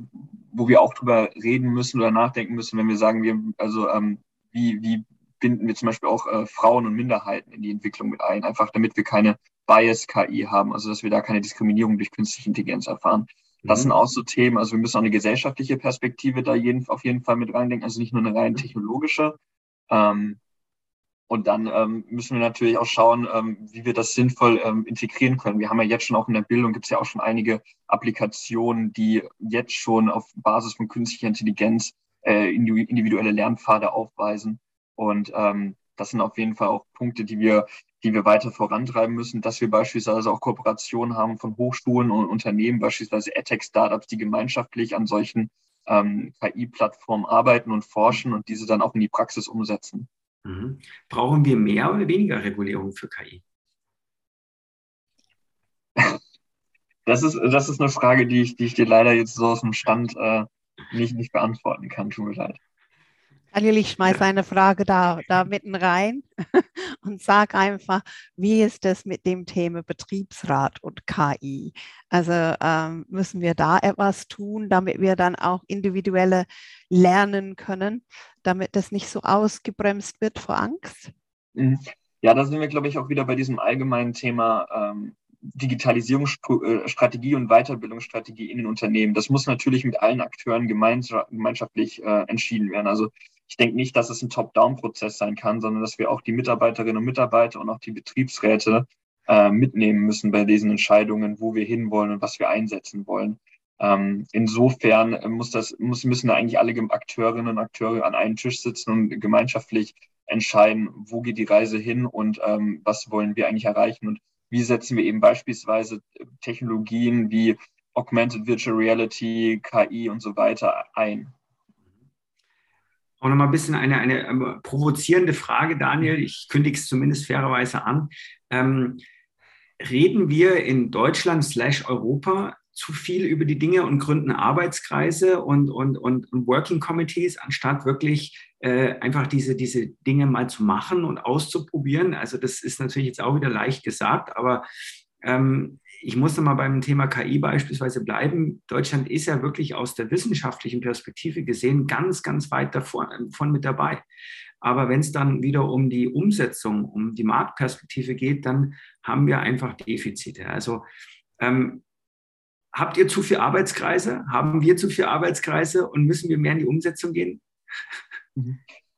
wo wir auch drüber reden müssen oder nachdenken müssen, wenn wir sagen, wir, also ähm, wie, wie binden wir zum Beispiel auch äh, Frauen und Minderheiten in die Entwicklung mit ein, einfach damit wir keine Bias-KI haben, also dass wir da keine Diskriminierung durch künstliche Intelligenz erfahren. Das mhm. sind auch so Themen, also wir müssen auch eine gesellschaftliche Perspektive da jeden, auf jeden Fall mit reindenken, also nicht nur eine rein technologische. Ähm, und dann ähm, müssen wir natürlich auch schauen, ähm, wie wir das sinnvoll ähm, integrieren können. Wir haben ja jetzt schon auch in der Bildung, gibt es ja auch schon einige Applikationen, die jetzt schon auf Basis von künstlicher Intelligenz äh, individuelle Lernpfade aufweisen. Und ähm, das sind auf jeden Fall auch Punkte, die wir, die wir weiter vorantreiben müssen, dass wir beispielsweise auch Kooperationen haben von Hochschulen und Unternehmen, beispielsweise EdTech-Startups, die gemeinschaftlich an solchen ähm, KI-Plattformen arbeiten und forschen und diese dann auch in die Praxis umsetzen. Mhm. Brauchen wir mehr oder weniger Regulierung für KI? Das ist, das ist eine Frage, die ich, die ich dir leider jetzt so aus dem Stand äh, nicht, nicht beantworten kann. Tut mir leid. Daniel, ich schmeiße eine Frage da, da mitten rein (laughs) und sage einfach, wie ist es mit dem Thema Betriebsrat und KI? Also ähm, müssen wir da etwas tun, damit wir dann auch individuelle lernen können, damit das nicht so ausgebremst wird vor Angst? Mhm. Ja, da sind wir, glaube ich, auch wieder bei diesem allgemeinen Thema ähm, Digitalisierungsstrategie und Weiterbildungsstrategie in den Unternehmen. Das muss natürlich mit allen Akteuren gemeinschaftlich äh, entschieden werden. Also ich denke nicht, dass es ein Top-Down-Prozess sein kann, sondern dass wir auch die Mitarbeiterinnen und Mitarbeiter und auch die Betriebsräte äh, mitnehmen müssen bei diesen Entscheidungen, wo wir hinwollen und was wir einsetzen wollen. Ähm, insofern muss das, muss, müssen da eigentlich alle Akteurinnen und Akteure an einen Tisch sitzen und gemeinschaftlich entscheiden, wo geht die Reise hin und ähm, was wollen wir eigentlich erreichen und wie setzen wir eben beispielsweise Technologien wie Augmented Virtual Reality, KI und so weiter ein auch nochmal ein bisschen eine, eine ähm, provozierende Frage, Daniel. Ich kündige es zumindest fairerweise an. Ähm, reden wir in Deutschland slash Europa zu viel über die Dinge und gründen Arbeitskreise und, und, und, und Working Committees, anstatt wirklich äh, einfach diese, diese Dinge mal zu machen und auszuprobieren. Also das ist natürlich jetzt auch wieder leicht gesagt, aber ähm, ich muss noch mal beim Thema KI beispielsweise bleiben. Deutschland ist ja wirklich aus der wissenschaftlichen Perspektive gesehen ganz, ganz weit davon mit dabei. Aber wenn es dann wieder um die Umsetzung, um die Marktperspektive geht, dann haben wir einfach Defizite. Also ähm, habt ihr zu viele Arbeitskreise? Haben wir zu viele Arbeitskreise und müssen wir mehr in die Umsetzung gehen?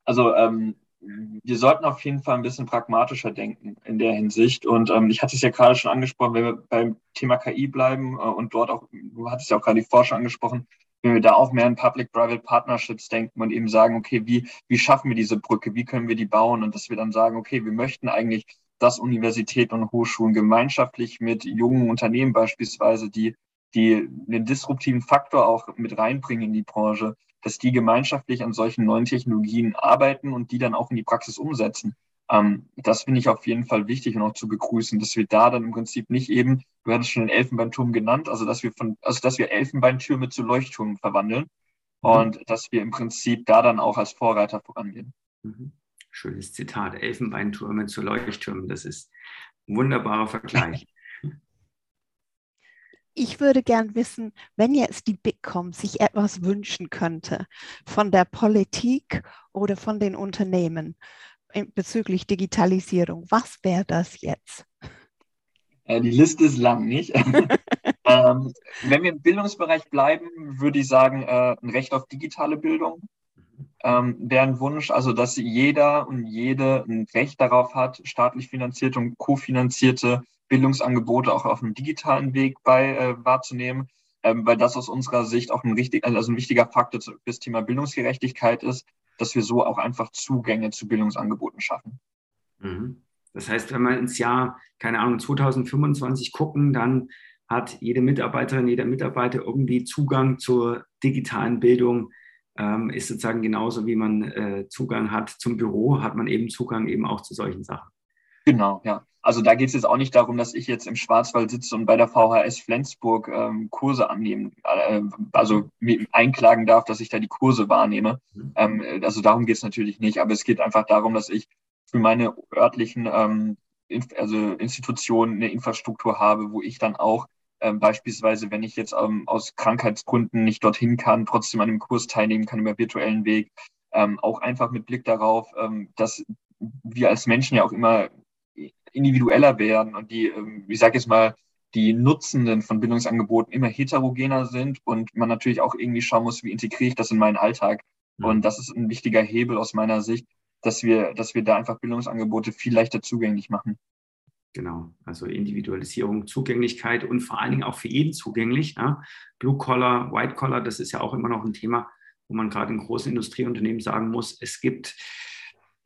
Also ähm, wir sollten auf jeden Fall ein bisschen pragmatischer denken in der Hinsicht. Und ähm, ich hatte es ja gerade schon angesprochen, wenn wir beim Thema KI bleiben äh, und dort auch, du hattest ja auch gerade die Forschung angesprochen, wenn wir da auch mehr in Public-Private Partnerships denken und eben sagen, okay, wie, wie schaffen wir diese Brücke, wie können wir die bauen und dass wir dann sagen, okay, wir möchten eigentlich, dass Universitäten und Hochschulen gemeinschaftlich mit jungen Unternehmen beispielsweise, die, die einen disruptiven Faktor auch mit reinbringen in die Branche, dass die gemeinschaftlich an solchen neuen Technologien arbeiten und die dann auch in die Praxis umsetzen. Ähm, das finde ich auf jeden Fall wichtig und auch zu begrüßen, dass wir da dann im Prinzip nicht eben, du hattest schon den Elfenbeinturm genannt, also dass wir von, also dass wir Elfenbeintürme zu Leuchtturmen verwandeln mhm. und dass wir im Prinzip da dann auch als Vorreiter vorangehen. Mhm. Schönes Zitat, Elfenbeintürme zu Leuchttürmen, das ist ein wunderbarer Vergleich. (laughs) Ich würde gern wissen, wenn jetzt die Bitkom sich etwas wünschen könnte von der Politik oder von den Unternehmen, bezüglich Digitalisierung. Was wäre das jetzt? Äh, die Liste ist lang, nicht? (laughs) (laughs) ähm, wenn wir im Bildungsbereich bleiben, würde ich sagen, äh, ein Recht auf digitale Bildung ähm, wäre ein Wunsch, also dass jeder und jede ein Recht darauf hat, staatlich finanzierte und kofinanzierte Bildungsangebote auch auf einem digitalen Weg bei äh, wahrzunehmen, ähm, weil das aus unserer Sicht auch ein, richtig, also ein wichtiger Faktor für das Thema Bildungsgerechtigkeit ist, dass wir so auch einfach Zugänge zu Bildungsangeboten schaffen. Mhm. Das heißt, wenn wir ins Jahr, keine Ahnung, 2025 gucken, dann hat jede Mitarbeiterin, jeder Mitarbeiter irgendwie Zugang zur digitalen Bildung. Ähm, ist sozusagen genauso, wie man äh, Zugang hat zum Büro, hat man eben Zugang eben auch zu solchen Sachen. Genau, ja. Also da geht es jetzt auch nicht darum, dass ich jetzt im Schwarzwald sitze und bei der VHS Flensburg ähm, Kurse annehmen, äh, also einklagen darf, dass ich da die Kurse wahrnehme. Mhm. Ähm, also darum geht es natürlich nicht, aber es geht einfach darum, dass ich für meine örtlichen ähm, also Institutionen eine Infrastruktur habe, wo ich dann auch ähm, beispielsweise, wenn ich jetzt ähm, aus Krankheitsgründen nicht dorthin kann, trotzdem an einem Kurs teilnehmen kann über virtuellen Weg, ähm, auch einfach mit Blick darauf, ähm, dass wir als Menschen ja auch immer individueller werden und die, ähm, ich sage jetzt mal, die Nutzenden von Bildungsangeboten immer heterogener sind und man natürlich auch irgendwie schauen muss, wie integriere ich das in meinen Alltag. Mhm. Und das ist ein wichtiger Hebel aus meiner Sicht, dass wir, dass wir da einfach Bildungsangebote viel leichter zugänglich machen. Genau, also Individualisierung, Zugänglichkeit und vor allen Dingen auch für jeden zugänglich. Ne? Blue Collar, White Collar, das ist ja auch immer noch ein Thema, wo man gerade in großen Industrieunternehmen sagen muss, es gibt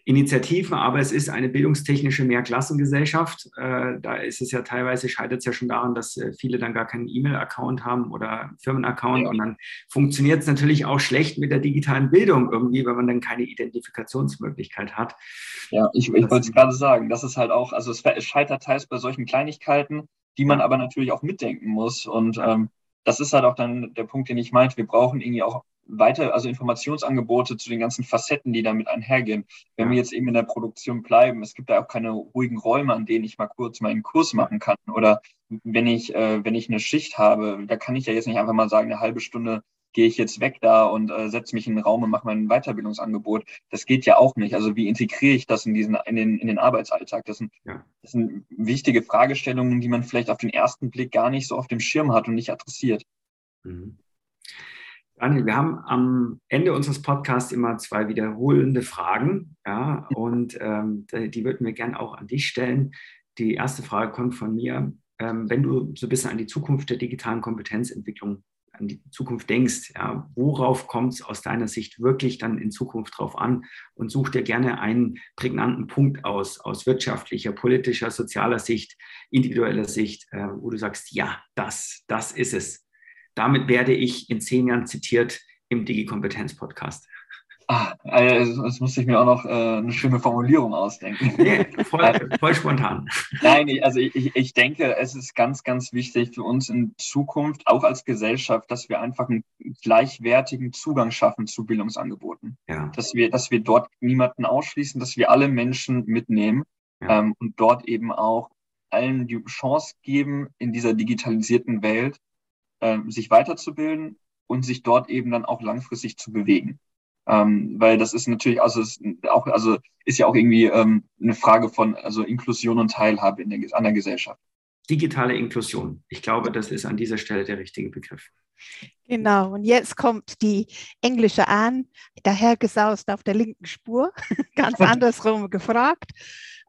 Initiativen, aber es ist eine bildungstechnische Mehrklassengesellschaft. Äh, da ist es ja teilweise, scheitert es ja schon daran, dass äh, viele dann gar keinen E-Mail-Account haben oder Firmenaccount. Ja. Und dann funktioniert es natürlich auch schlecht mit der digitalen Bildung irgendwie, wenn man dann keine Identifikationsmöglichkeit hat. Ja, ich, ich wollte es gerade sagen, das ist halt auch, also es, es scheitert teils bei solchen Kleinigkeiten, die man aber natürlich auch mitdenken muss. Und ähm, das ist halt auch dann der Punkt, den ich meinte. Wir brauchen irgendwie auch weiter, also Informationsangebote zu den ganzen Facetten, die damit einhergehen. Wenn wir jetzt eben in der Produktion bleiben, es gibt da auch keine ruhigen Räume, an denen ich mal kurz meinen Kurs machen kann. Oder wenn ich, äh, wenn ich eine Schicht habe, da kann ich ja jetzt nicht einfach mal sagen, eine halbe Stunde gehe ich jetzt weg da und äh, setze mich in den Raum und mache mein Weiterbildungsangebot. Das geht ja auch nicht. Also wie integriere ich das in diesen, in den, in den Arbeitsalltag? Das sind, ja. das sind wichtige Fragestellungen, die man vielleicht auf den ersten Blick gar nicht so auf dem Schirm hat und nicht adressiert. Mhm. Daniel, wir haben am Ende unseres Podcasts immer zwei wiederholende Fragen. Ja, (laughs) und ähm, die würden wir gerne auch an dich stellen. Die erste Frage kommt von mir. Ähm, wenn du so ein bisschen an die Zukunft der digitalen Kompetenzentwicklung, an die Zukunft denkst, ja, worauf kommt es aus deiner Sicht wirklich dann in Zukunft drauf an? Und such dir gerne einen prägnanten Punkt aus, aus wirtschaftlicher, politischer, sozialer Sicht, individueller Sicht, äh, wo du sagst, ja, das, das ist es damit werde ich in zehn Jahren zitiert im Digi-Kompetenz-Podcast. Ah, also das musste ich mir auch noch äh, eine schöne Formulierung ausdenken. Nee, voll, (laughs) voll spontan. Nein, also ich, ich denke, es ist ganz, ganz wichtig für uns in Zukunft, auch als Gesellschaft, dass wir einfach einen gleichwertigen Zugang schaffen zu Bildungsangeboten. Ja. Dass, wir, dass wir dort niemanden ausschließen, dass wir alle Menschen mitnehmen ja. ähm, und dort eben auch allen die Chance geben, in dieser digitalisierten Welt äh, sich weiterzubilden und sich dort eben dann auch langfristig zu bewegen. Ähm, weil das ist natürlich, also ist auch, also ist ja auch irgendwie ähm, eine Frage von also Inklusion und Teilhabe in der, an der Gesellschaft. Digitale Inklusion. Ich glaube, das ist an dieser Stelle der richtige Begriff. Genau, und jetzt kommt die englische an, dahergesaust auf der linken Spur, (laughs) ganz andersrum gefragt.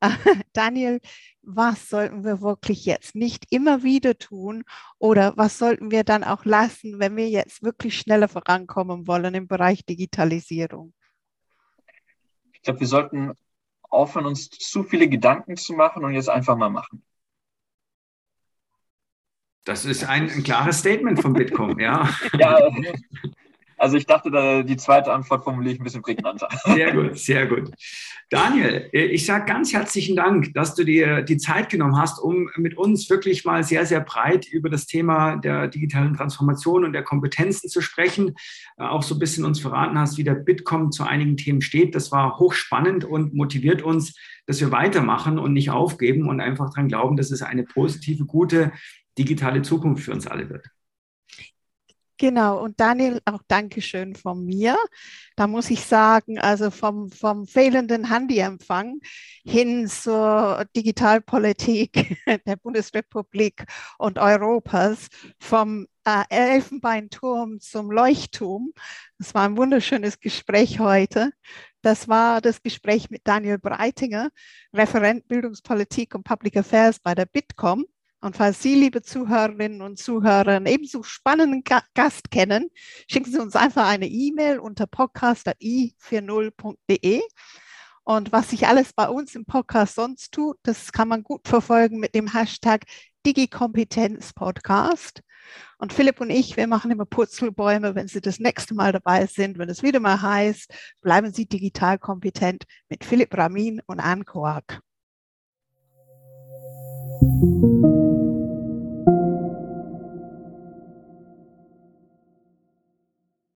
(laughs) Daniel, was sollten wir wirklich jetzt nicht immer wieder tun oder was sollten wir dann auch lassen, wenn wir jetzt wirklich schneller vorankommen wollen im Bereich Digitalisierung? Ich glaube, wir sollten aufhören, uns zu viele Gedanken zu machen und jetzt einfach mal machen. Das ist ein, ein klares Statement von Bitkom, ja. ja, (laughs) also ich dachte, die zweite Antwort formuliere ich ein bisschen prägnanter. (laughs) Sehr gut, sehr gut. Daniel, ich sage ganz herzlichen Dank, dass du dir die Zeit genommen hast, um mit uns wirklich mal sehr, sehr breit über das Thema der digitalen Transformation und der Kompetenzen zu sprechen. Äh, auch so ein bisschen uns verraten hast, wie der Bitkom zu einigen Themen steht. Das war hochspannend und motiviert uns, dass wir weitermachen und nicht aufgeben und einfach daran glauben, dass es eine positive, gute digitale Zukunft für uns alle wird. Genau, und Daniel, auch Dankeschön von mir. Da muss ich sagen, also vom, vom fehlenden Handyempfang hin zur Digitalpolitik (laughs) der Bundesrepublik und Europas, vom äh, Elfenbeinturm zum Leuchtturm. Das war ein wunderschönes Gespräch heute. Das war das Gespräch mit Daniel Breitinger, Referent Bildungspolitik und Public Affairs bei der Bitkom. Und falls Sie, liebe Zuhörerinnen und Zuhörer, einen ebenso spannenden Gast kennen, schicken Sie uns einfach eine E-Mail unter podcast.i40.de. Und was sich alles bei uns im Podcast sonst tut, das kann man gut verfolgen mit dem Hashtag Digikompetenzpodcast. Und Philipp und ich, wir machen immer Purzelbäume, wenn Sie das nächste Mal dabei sind, wenn es wieder mal heißt, bleiben Sie digital kompetent mit Philipp Ramin und Anne Koak.